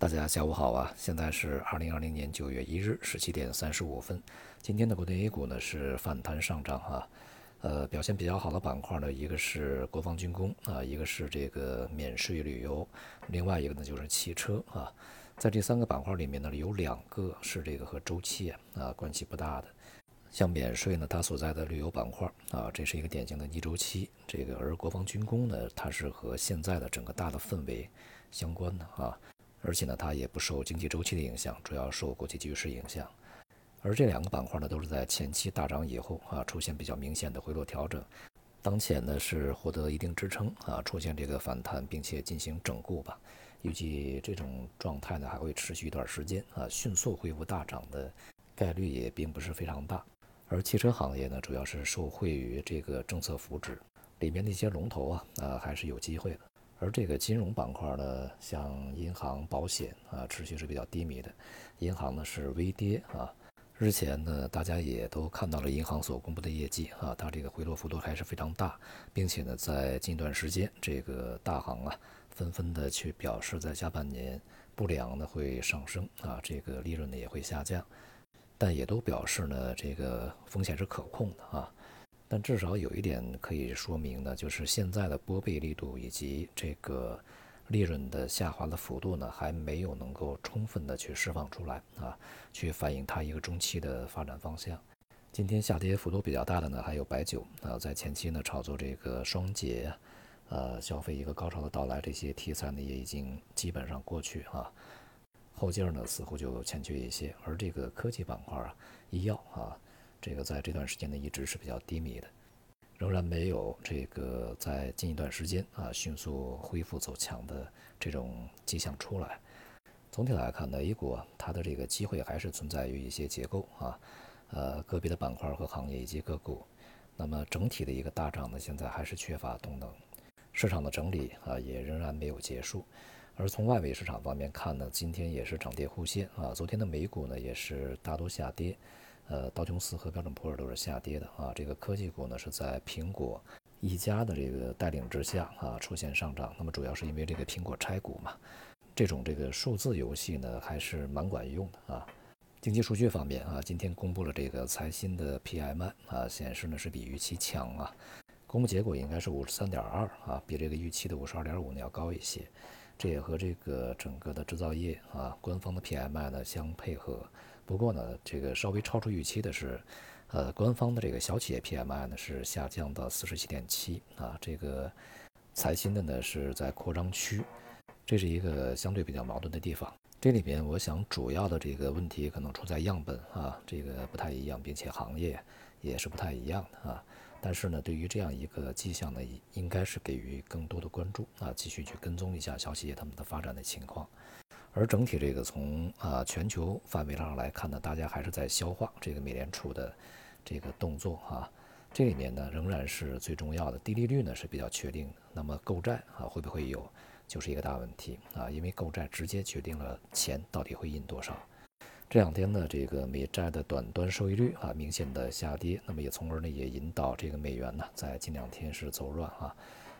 大家下午好啊！现在是二零二零年九月一日十七点三十五分。今天的国内 A 股呢是反弹上涨啊，呃，表现比较好的板块呢，一个是国防军工啊，一个是这个免税旅游，另外一个呢就是汽车啊。在这三个板块里面呢，有两个是这个和周期啊啊关系不大的。像免税呢，它所在的旅游板块啊，这是一个典型的逆周期。这个而国防军工呢，它是和现在的整个大的氛围相关的啊。而且呢，它也不受经济周期的影响，主要受国际局势影响。而这两个板块呢，都是在前期大涨以后啊，出现比较明显的回落调整。当前呢是获得一定支撑啊，出现这个反弹，并且进行整固吧。预计这种状态呢还会持续一段时间啊，迅速恢复大涨的概率也并不是非常大。而汽车行业呢，主要是受惠于这个政策扶持，里面的一些龙头啊啊还是有机会的。而这个金融板块呢，像银行、保险啊，持续是比较低迷的。银行呢是微跌啊。日前呢，大家也都看到了银行所公布的业绩啊，它这个回落幅度还是非常大，并且呢，在近段时间，这个大行啊，纷纷的去表示，在下半年不良呢会上升啊，这个利润呢也会下降，但也都表示呢，这个风险是可控的啊。但至少有一点可以说明呢，就是现在的拨备力度以及这个利润的下滑的幅度呢，还没有能够充分的去释放出来啊，去反映它一个中期的发展方向。今天下跌幅度比较大的呢，还有白酒啊，在前期呢炒作这个双节，呃，消费一个高潮的到来，这些题材呢也已经基本上过去啊，后劲儿呢似乎就欠缺一些。而这个科技板块啊，医药啊。这个在这段时间呢一直是比较低迷的，仍然没有这个在近一段时间啊迅速恢复走强的这种迹象出来。总体来看呢，A 股它的这个机会还是存在于一些结构啊，呃个别的板块和行业以及个股。那么整体的一个大涨呢，现在还是缺乏动能，市场的整理啊也仍然没有结束。而从外围市场方面看呢，今天也是涨跌互现啊，昨天的美股呢也是大多下跌。呃，道琼斯和标准普尔都是下跌的啊。这个科技股呢是在苹果一家的这个带领之下啊出现上涨。那么主要是因为这个苹果拆股嘛，这种这个数字游戏呢还是蛮管用的啊。经济数据方面啊，今天公布了这个财新的 PMI 啊，显示呢是比预期强啊。公布结果应该是五十三点二啊，比这个预期的五十二点五呢要高一些。这也和这个整个的制造业啊官方的 PMI 呢相配合。不过呢，这个稍微超出预期的是，呃，官方的这个小企业 PMI 呢是下降到四十七点七啊，这个财新的呢是在扩张区，这是一个相对比较矛盾的地方。这里边我想主要的这个问题可能出在样本啊，这个不太一样，并且行业也是不太一样的啊。但是呢，对于这样一个迹象呢，应该是给予更多的关注啊，继续去跟踪一下小企业他们的发展的情况。而整体这个从啊全球范围上来看呢，大家还是在消化这个美联储的这个动作啊。这里面呢仍然是最重要的，低利率呢是比较确定的。那么购债啊会不会有，就是一个大问题啊，因为购债直接决定了钱到底会印多少。这两天呢，这个美债的短端收益率啊明显的下跌，那么也从而呢也引导这个美元呢在近两天是走软啊，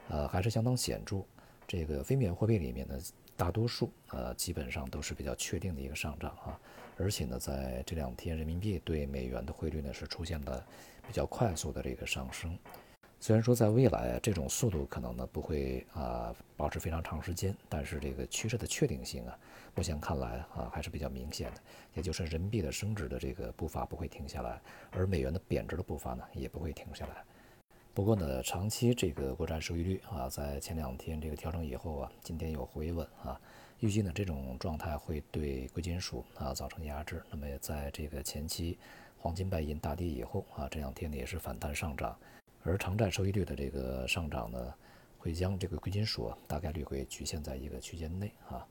呃还是相当显著。这个非美元货币里面呢。大多数呃基本上都是比较确定的一个上涨啊，而且呢，在这两天人民币对美元的汇率呢是出现了比较快速的这个上升。虽然说在未来这种速度可能呢不会啊保持非常长时间，但是这个趋势的确定性啊，目前看来啊还是比较明显的，也就是人民币的升值的这个步伐不会停下来，而美元的贬值的步伐呢也不会停下来。不过呢，长期这个国债收益率啊，在前两天这个调整以后啊，今天有回稳啊，预计呢这种状态会对贵金属啊造成压制。那么在这个前期黄金、白银大跌以后啊，这两天呢也是反弹上涨，而长债收益率的这个上涨呢，会将这个贵金属大概率会局限在一个区间内啊。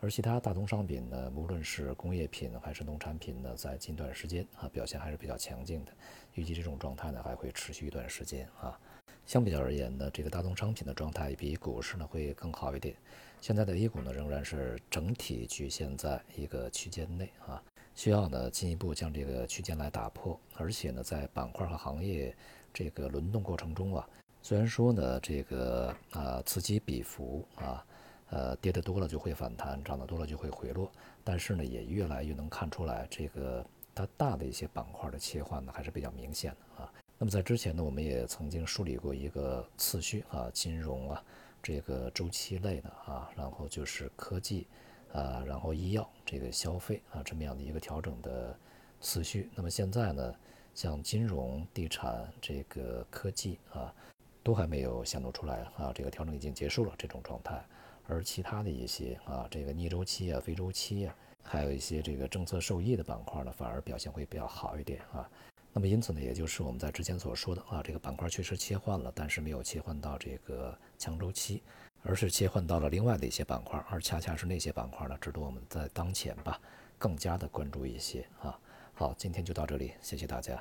而其他大宗商品呢，无论是工业品还是农产品呢，在近段时间啊表现还是比较强劲的。预计这种状态呢还会持续一段时间啊。相比较而言呢，这个大宗商品的状态比股市呢会更好一点。现在的 A 股呢仍然是整体局限在一个区间内啊，需要呢进一步将这个区间来打破。而且呢，在板块和行业这个轮动过程中啊，虽然说呢这个啊此起彼伏啊。呃，跌得多了就会反弹，涨得多了就会回落。但是呢，也越来越能看出来，这个它大的一些板块的切换呢，还是比较明显的啊。那么在之前呢，我们也曾经梳理过一个次序啊，金融啊，这个周期类的啊，然后就是科技啊，然后医药这个消费啊，这么样的一个调整的次序。那么现在呢，像金融、地产、这个科技啊，都还没有显露出来啊，这个调整已经结束了这种状态。而其他的一些啊，这个逆周期啊、非周期啊，还有一些这个政策受益的板块呢，反而表现会比较好一点啊。那么因此呢，也就是我们在之前所说的啊，这个板块确实切换了，但是没有切换到这个强周期，而是切换到了另外的一些板块，而恰恰是那些板块呢，值得我们在当前吧更加的关注一些啊。好，今天就到这里，谢谢大家。